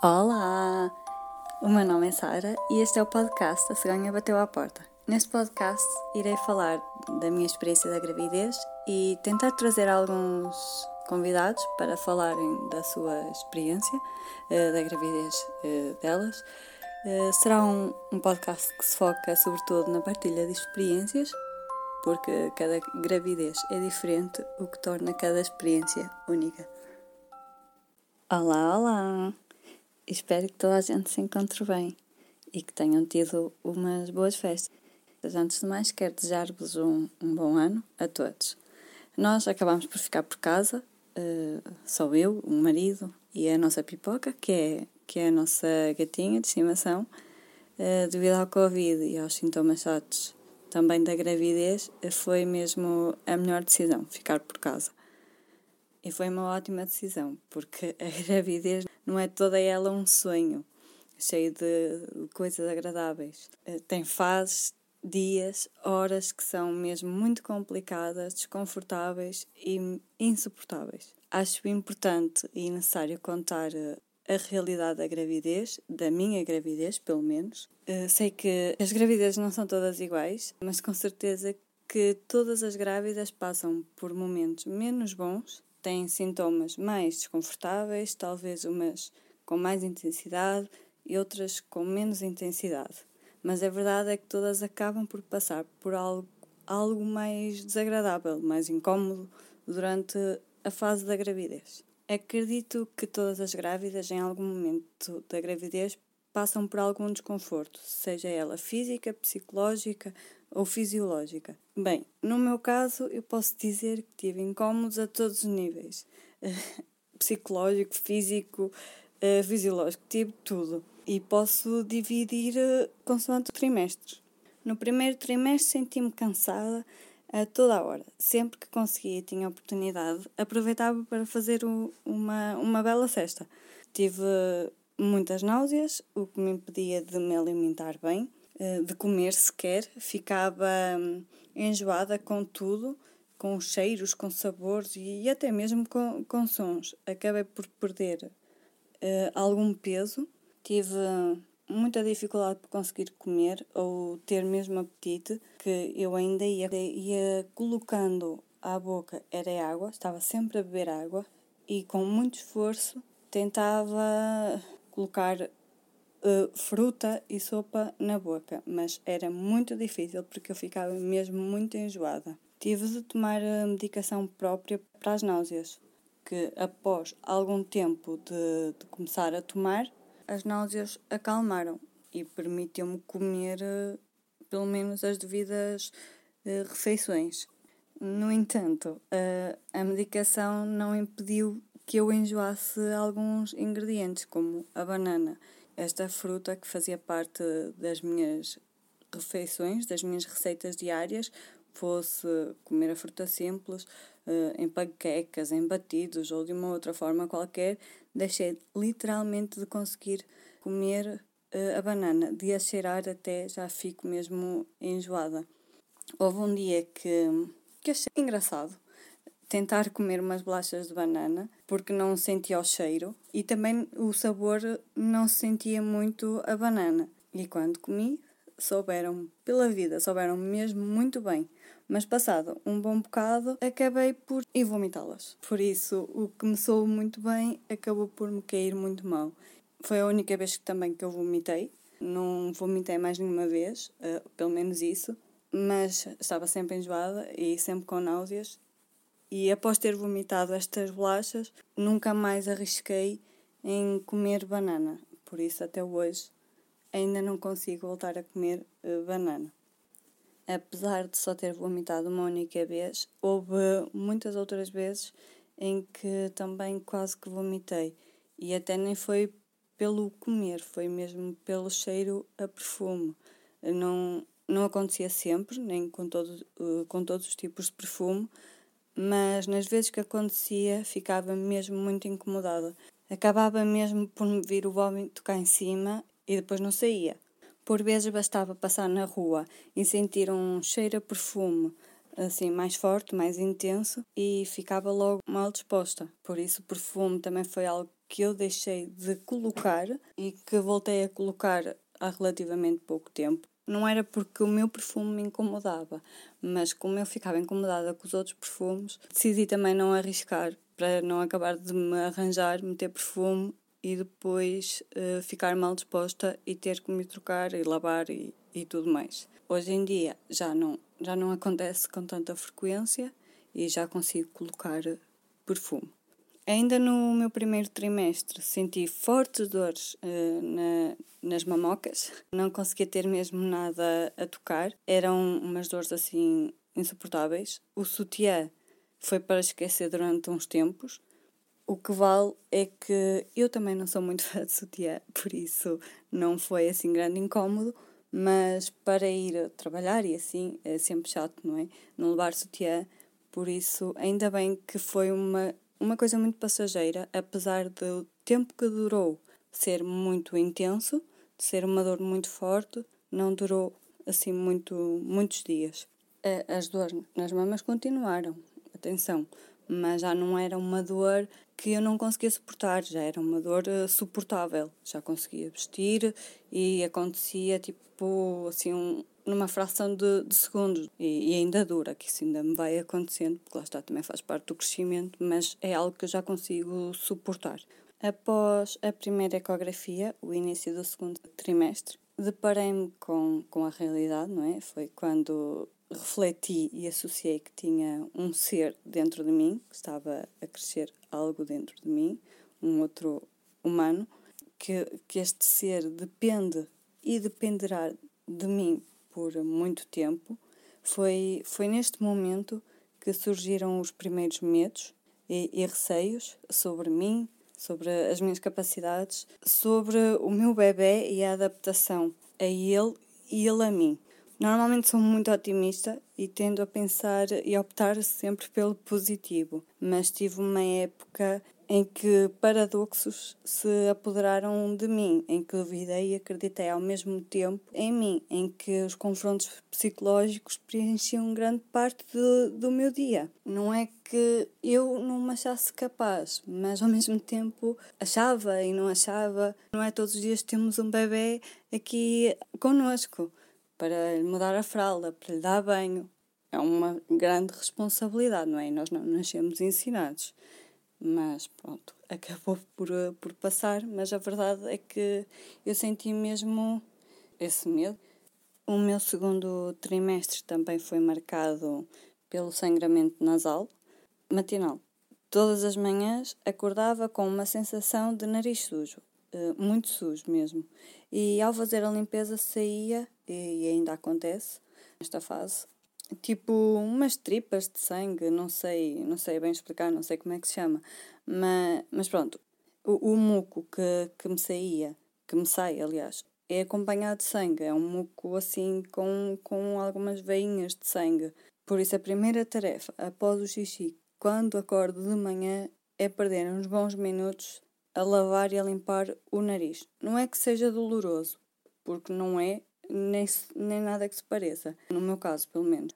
Olá! O meu nome é Sara e este é o podcast A Cegonha Bateu à Porta. Neste podcast irei falar da minha experiência da gravidez e tentar trazer alguns convidados para falarem da sua experiência, eh, da gravidez eh, delas. Eh, será um, um podcast que se foca sobretudo na partilha de experiências, porque cada gravidez é diferente, o que torna cada experiência única. Olá, olá! Espero que toda a gente se encontre bem e que tenham tido umas boas festas. Antes de mais, quero desejar-vos um, um, bom ano a todos. Nós acabamos por ficar por casa, uh, só eu, o marido e a nossa pipoca, que é, que é a nossa gatinha de estimação. Uh, devido ao Covid e aos sintomas chatos também da gravidez, foi mesmo a melhor decisão, ficar por casa. E foi uma ótima decisão, porque a gravidez não é toda ela um sonho, cheio de coisas agradáveis. Eh, tem fases, dias, horas que são mesmo muito complicadas, desconfortáveis e insuportáveis. Acho importante e necessário contar eh, a realidade da gravidez, da minha gravidez, pelo menos. Uh, sei que as gravidezes não são todas iguais, mas com certeza que todas as grávidas passam por momentos menos bons têm sintomas mais desconfortáveis, talvez umas com mais intensidade e outras com menos intensidade. Mas a verdade é que todas acabam por passar por algo, algo mais desagradável, mais incômodo durante a fase da gravidez. Acredito que todas as grávidas, em algum momento da gravidez, passam por algum desconforto, seja ela física, psicológica ou fisiológica. Bem, no meu caso, eu posso dizer que tive incómodos a todos os níveis: psicológico, físico, uh, fisiológico, tive tudo. E posso dividir uh, consoante trimestres. No primeiro trimestre senti-me cansada a toda a hora. Sempre que conseguia e tinha oportunidade, aproveitava para fazer o, uma, uma bela cesta. Tive muitas náuseas, o que me impedia de me alimentar bem eh, de comer sequer, ficava hum, enjoada com tudo, com os cheiros, com sabores e até mesmo com, com sons. Acabei por perder uh, algum peso, tive muita dificuldade por conseguir comer ou ter mesmo apetite, que eu ainda ia, ia colocando à boca era água, estava sempre a beber água e com muito esforço tentava colocar uh, fruta e sopa na boca, mas era muito difícil porque eu ficava mesmo muito enjoada. Tive de tomar a medicação própria para as náuseas, que após algum tempo de, de começar a tomar, as náuseas acalmaram e permitiu-me comer uh, pelo menos as devidas uh, refeições. No entanto, a medicação não impediu que eu enjoasse alguns ingredientes, como a banana esta fruta que fazia parte das minhas refeições, das minhas receitas diárias, fosse comer a fruta simples, uh, em panquecas, em batidos ou de uma outra forma qualquer, deixei literalmente de conseguir comer uh, a banana. De a cheirar até já fico mesmo enjoada. Houve um dia que, que achei engraçado tentar comer umas bolachas de banana porque não sentia o cheiro e também o sabor não se sentia muito a banana. E quando comi, souberam pela vida, souberam mesmo muito bem. Mas passado um bom bocado, acabei por vomitá-las. Por isso, o que me soube muito bem acabou por me cair muito mal. Foi a única vez que também que eu vomitei. Não vomitei mais nenhuma vez, uh, pelo menos isso. Mas estava sempre enjoada e sempre com náuseas e após ter vomitado estas bolachas, nunca mais arrisquei em comer banana. Por isso, até hoje, ainda não consigo voltar a comer uh, banana. Apesar de só ter vomitado uma única vez, houve muitas outras vezes em que também quase que vomitei. E até nem foi pelo comer, foi mesmo pelo cheiro a perfume. Não, não acontecia sempre, nem com, todo, uh, com todos os tipos de perfume, mas nas vezes que acontecia ficava mesmo muito incomodada. Acabava mesmo por me vir o vômito cá em cima e depois não saía. Por vezes bastava passar na rua e sentir um cheiro a perfume assim mais forte, mais intenso e ficava logo mal disposta. Por isso o perfume também foi algo que eu deixei de colocar e que voltei a colocar há relativamente pouco tempo. Não era porque o meu perfume me incomodava, mas como eu ficava incomodada com os outros perfumes, decidi também não arriscar para não acabar de me arranjar, meter perfume e depois uh, ficar mal disposta e ter que me trocar e lavar e, e tudo mais. Hoje em dia já não, já não acontece com tanta frequência e já consigo colocar perfume. Ainda no meu primeiro trimestre senti fortes dores uh, na, nas mamocas, não conseguia ter mesmo nada a tocar, eram umas dores assim insuportáveis. O sutiã foi para esquecer durante uns tempos. O que vale é que eu também não sou muito fã de sutiã, por isso não foi assim grande incómodo, mas para ir trabalhar e assim é sempre chato, não é? Não levar sutiã, por isso ainda bem que foi uma, uma coisa muito passageira, apesar do tempo que durou ser muito intenso, de ser uma dor muito forte, não durou assim muito, muitos dias. As dores nas mamas continuaram, atenção, mas já não era uma dor que eu não conseguia suportar, já era uma dor uh, suportável. Já conseguia vestir e acontecia tipo assim um, numa fração de, de segundos e, e, ainda dura, que isso ainda me vai acontecendo, porque lá está, também faz parte do crescimento, mas é algo que eu já consigo suportar. Após a primeira ecografia, o início do segundo trimestre, deparei-me com, com a realidade, não é? Foi quando refleti e associei que tinha um ser dentro de mim, que estava a crescer algo dentro de mim, um outro humano, que, que este ser depende e dependerá de mim por muito tempo. Foi, foi neste momento que surgiram os primeiros medos e, e receios sobre mim, sobre as minhas capacidades, sobre o meu bebê e a adaptação a ele e ele a mim. Normalmente sou muito otimista e tendo a pensar e optar sempre pelo positivo, mas tive uma época em que paradoxos se apoderaram de mim, em que duvidei e acreditei ao mesmo tempo em mim, em que os confrontos psicológicos preenchiam grande parte do, do meu dia. Não é que eu não me achasse capaz, mas ao mesmo tempo achava e não achava. Não é todos os dias temos um bebê aqui conosco para lhe mudar a fralda, para lhe dar banho. É uma grande responsabilidade, não é? E nós não nascemos ensinados. Mas pronto, acabou por, por passar, mas a verdade é que eu senti mesmo esse medo. O meu segundo trimestre também foi marcado pelo sangramento nasal matinal. Todas as manhãs acordava com uma sensação de nariz sujo, eh, muito sujo mesmo. E ao fazer a limpeza saía, e ainda acontece nesta fase, tipo umas tripas de sangue, não sei, não sei bem explicar, não sei como é que se chama, mas, mas pronto, o, o muco que, que me saía, que me sai, aliás, é acompanhado de sangue, é um muco assim com, com algumas veinhas de sangue. Por isso a primeira tarefa após o xixi, quando acordo de manhã, é perder uns bons minutos a lavar e a limpar o nariz. Não é que seja doloroso, porque não é, nem, nem nada que se pareça, no meu caso, pelo menos.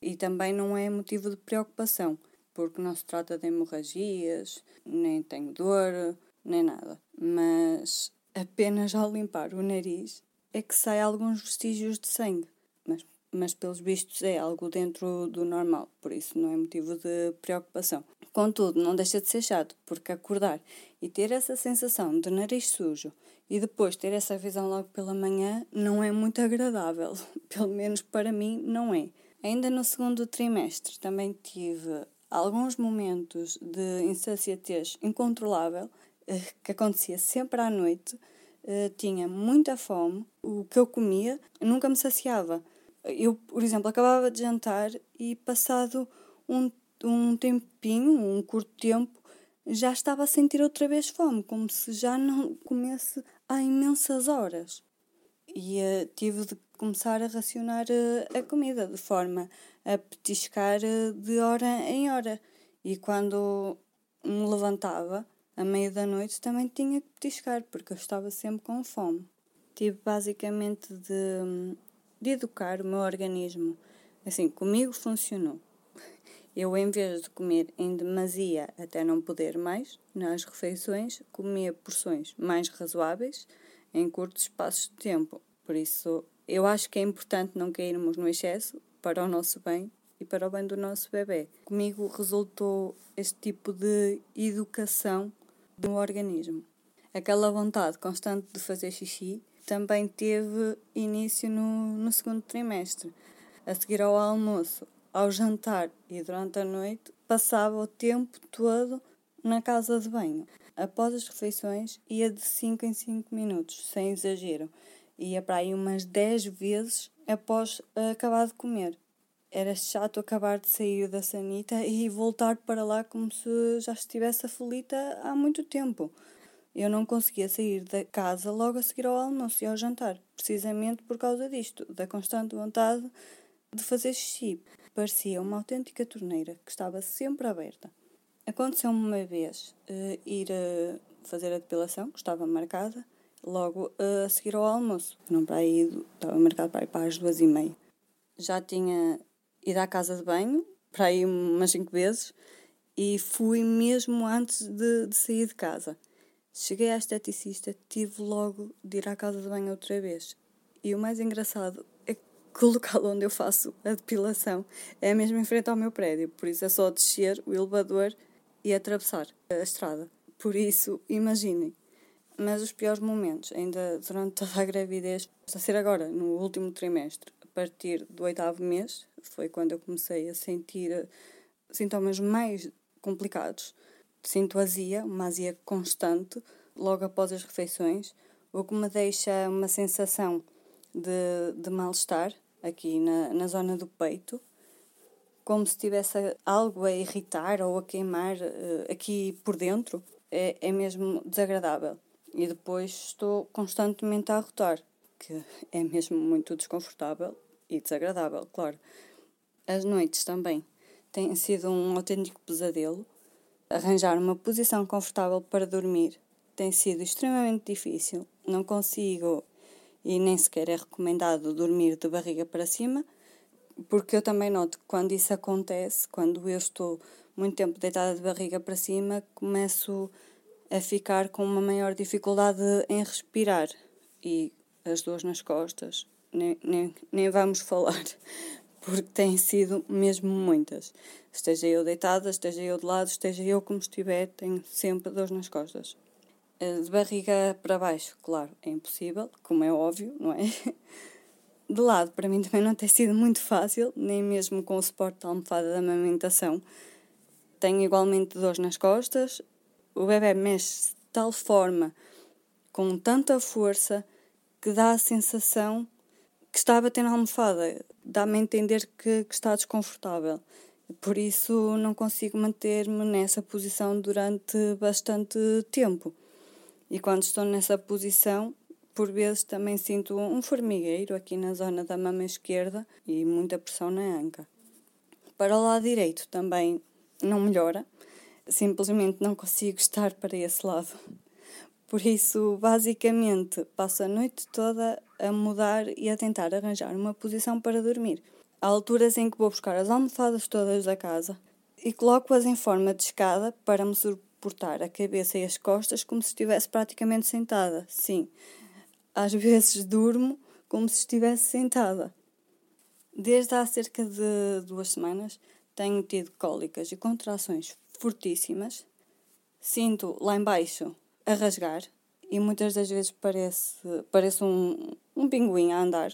E também não é motivo de preocupação, porque não se trata de hemorragias, nem tenho dor, nem nada. Mas apenas ao limpar o nariz é que sai alguns vestígios de sangue. Mas, mas pelos vistos é algo dentro do normal, por isso não é motivo de preocupação. Contudo, não deixa de ser chato, porque acordar e ter essa sensação de nariz sujo e depois ter essa visão logo pela manhã não é muito agradável. Pelo menos para mim, não é. Ainda no segundo trimestre também tive alguns momentos de insaciatez incontrolável eh, que acontecia sempre à noite. Eh, tinha muita fome, o que eu comia nunca me saciava. Eu, por exemplo, acabava de jantar e passado um um tempinho, um curto tempo, já estava a sentir outra vez fome, como se já não comesse há imensas horas. E uh, tive de começar a racionar uh, a comida, de forma a petiscar uh, de hora em hora. E quando me levantava, à meia da noite, também tinha que petiscar, porque eu estava sempre com fome. Tive basicamente de, de educar o meu organismo. Assim, comigo funcionou Eu, em vez de comer em demasia até não poder mais, nas refeições, comia porções mais razoáveis em curtos espaços de tempo. Por isso, eu acho que é importante não cairmos no excesso para o nosso bem e para o bem do nosso bebê. Comigo resultou este tipo de educação do organismo. Aquela vontade constante de fazer xixi também teve início no, no segundo trimestre. A seguir ao almoço, ao jantar e durante a noite, passava o tempo todo na casa de banho. Após as refeições, ia de 5 em 5 minutos, sem exagero. Ia para aí umas 10 vezes após acabar de comer. Era chato acabar de sair da sanita e voltar para lá como se já estivesse aflita há muito tempo. Eu não conseguia sair da casa logo a seguir ao almoço e ao jantar, precisamente por causa disto, da constante vontade de fazer xixi. Parecia uma autêntica torneira que estava sempre aberta. Aconteceu-me uma vez uh, ir uh, fazer a depilação, que estava marcada, logo uh, a seguir ao almoço. Não para aí, estava marcado para, ir para as duas e meia. Já tinha ido à casa de banho, para aí umas cinco vezes, e fui mesmo antes de, de sair de casa. Cheguei à esteticista, tive logo de ir à casa de banho outra vez. E o mais engraçado é que o local onde eu faço a depilação é mesmo em frente ao meu prédio, por isso é só descer o elevador e atravessar a estrada. Por isso, imaginem. Mas os piores momentos, ainda durante toda a gravidez, a ser agora, no último trimestre, a partir do oitavo mês, foi quando eu comecei a sentir sintomas mais complicados sinto azia, uma azia constante, logo após as refeições, o que me deixa uma sensação de, de mal-estar aqui na, na zona do peito, como se tivesse algo a irritar ou a queimar uh, aqui por dentro. É, é mesmo desagradável. E depois estou constantemente a rotar, que é mesmo muito desconfortável e desagradável, claro. As noites também têm sido um autêntico pesadelo Arranjar uma posição confortável para dormir. Tem sido extremamente difícil. Não consigo e nem sequer é recomendado dormir de barriga para cima, porque eu também noto que quando isso acontece, quando eu estou muito tempo deitada de barriga para cima, começo a ficar com uma maior dificuldade em respirar. E as dores nas costas, nem, nem, nem vamos falar, porque têm sido mesmo muitas. Esteja eu deitada, esteja eu de lado, esteja eu como estiver, tenho sempre dores nas costas. Eh, de barriga para baixo, claro, é impossível, como é óbvio, não é? De lado, para mim também não tem sido muito fácil, nem mesmo com o suporte da almofada da amamentação. Tenho igualmente dores nas costas, o bebê mexe de tal forma, com tanta força, que dá a sensação que está a bater na almofada. Dá-me a entender que, que está desconfortável. Por isso não consigo manter-me nessa posição durante bastante tempo. E quando estou nessa posição, por vezes também sinto um formigueiro aqui na zona da mama esquerda e muita pressão na anca. Para o lado direito também não melhora, simplesmente não consigo estar para esse lado. Por isso, basicamente, passo a noite toda a mudar e a tentar arranjar uma posição para dormir. Há alturas em que vou buscar as almofadas todas da casa e coloco-as em forma de escada para me suportar a cabeça e as costas como se estivesse praticamente sentada. Sim, às vezes durmo como se estivesse sentada. Desde há cerca de duas semanas tenho tido cólicas e contrações fortíssimas. Sinto lá embaixo a rasgar e muitas das vezes parece, parece um, um pinguim a andar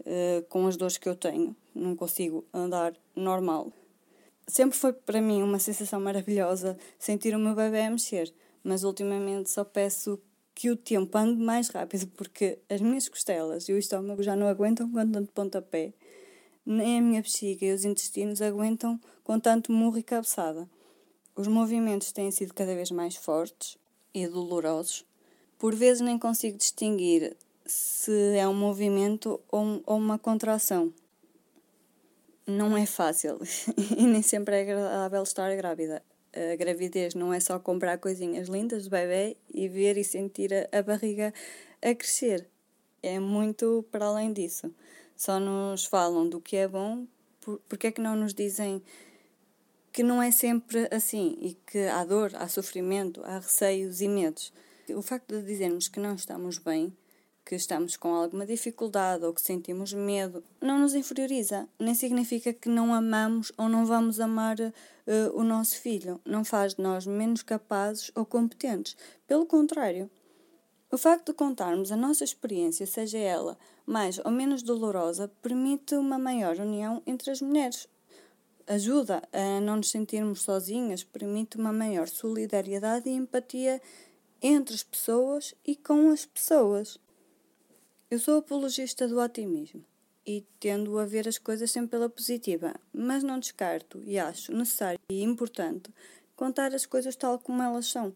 uh, com as dores que eu tenho. Não consigo andar normal. Sempre foi para mim uma sensação maravilhosa sentir o meu bebê a mexer, mas ultimamente só peço que o tempo ande mais rápido porque as minhas costelas e o estômago já não aguentam com tanto pontapé, nem a minha bexiga e os intestinos aguentam com tanto murro e cabeçada. Os movimentos têm sido cada vez mais fortes e dolorosos. Por vezes nem consigo distinguir se é um movimento ou, ou uma contração. Não é fácil e nem sempre é agradável estar grávida. A gravidez não é só comprar coisinhas lindas do bebê e ver e sentir a, a barriga a crescer. É muito para além disso. Só nos falam do que é bom, por, porque é que não nos dizem que não é sempre assim e que há dor, há sofrimento, há receios e medos. O facto de dizermos que não estamos bem, que estamos com alguma dificuldade ou que sentimos medo, não nos inferioriza. Nem significa que não amamos ou não vamos amar uh, o nosso filho. Não faz de nós menos capazes ou competentes. Pelo contrário. O facto de contarmos a nossa experiência, seja ela mais ou menos dolorosa, permite uma maior união entre as mulheres, ajuda a não nos sentirmos sozinhas, permite uma maior solidariedade e empatia entre as pessoas e com as pessoas. Eu sou apologista do otimismo e tendo a ver as coisas sempre pela positiva, mas não descarto e acho necessário e importante contar as coisas tal como elas são.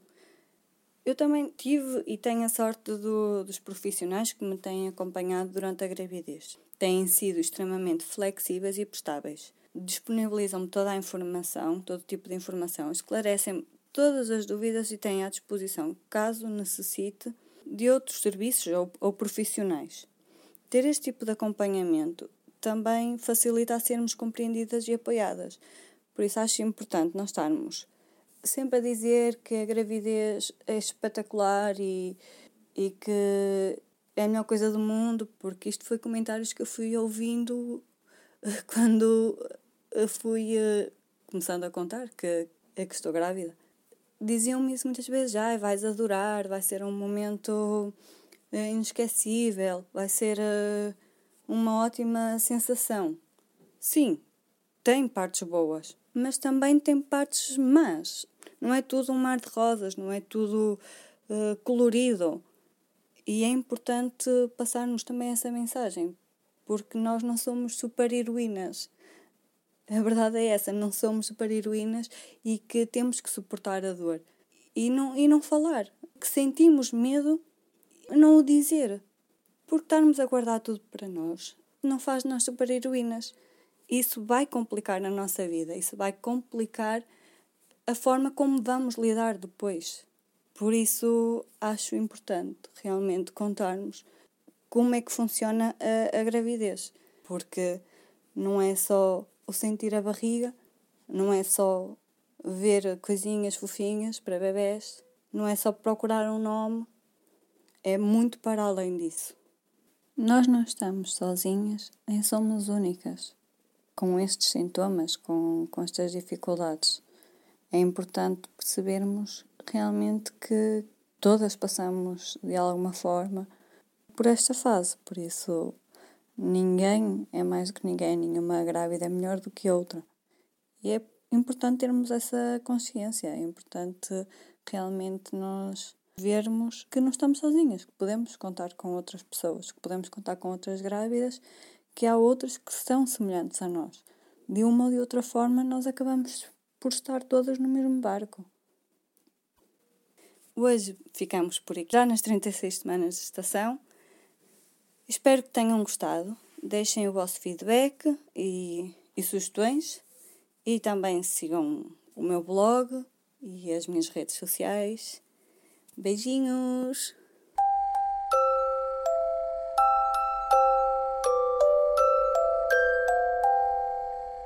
Eu também tive e tenho a sorte do, dos profissionais que me têm acompanhado durante a gravidez. Têm sido extremamente flexíveis e prestáveis disponibilizam-me toda a informação, todo tipo de informação, esclarecem todas as dúvidas e têm à disposição, caso necessite, de outros serviços ou, ou profissionais. Ter este tipo de acompanhamento também facilita a sermos compreendidas e apoiadas. Por isso acho importante nós estarmos sempre a dizer que a gravidez é espetacular e, e que é a melhor coisa do mundo, porque isto foi comentários que eu fui ouvindo quando fui uh, começando a contar que é que estou grávida. Diziam-me isso muitas vezes, já vais adorar, vai ser um momento uh, inesquecível, vai ser uh, uma ótima sensação. Sim, tem partes boas, mas também tem partes más. Não é tudo um mar de rosas, não é tudo colorido. E é importante passarmos também essa mensagem, porque nós não somos super-heroínas. A verdade é essa, não somos super-heroínas e que temos que suportar a dor. E não, e não falar. Que sentimos medo, não o dizer. Porque estarmos a guardar tudo para nós não faz nós super-heroínas. Isso vai complicar na nossa vida, isso vai complicar a forma como vamos lidar depois. Por isso acho importante realmente contarmos como é que funciona a, a gravidez, porque não é só o sentir a barriga, não é só ver coisinhas fofinhas para bebés, não é só procurar um nome, é muito para além disso. Nós não estamos sozinhas, nem somos únicas com estes sintomas, com, com estas dificuldades. É importante percebermos realmente que todas passamos de alguma forma por esta fase, por isso ninguém é mais do que ninguém, nenhuma grávida é melhor do que outra. E é importante termos essa consciência, é importante realmente nós vermos que não estamos sozinhas, que podemos contar com outras pessoas, que podemos contar com outras grávidas, que há outras que são semelhantes a nós. De uma ou de outra forma, nós acabamos por estar todas no mesmo barco. Hoje ficamos por aqui, já nas 36 semanas de estação. Espero que tenham gostado. Deixem o vosso feedback e, e sugestões. E também sigam o meu blog e as minhas redes sociais. Beijinhos!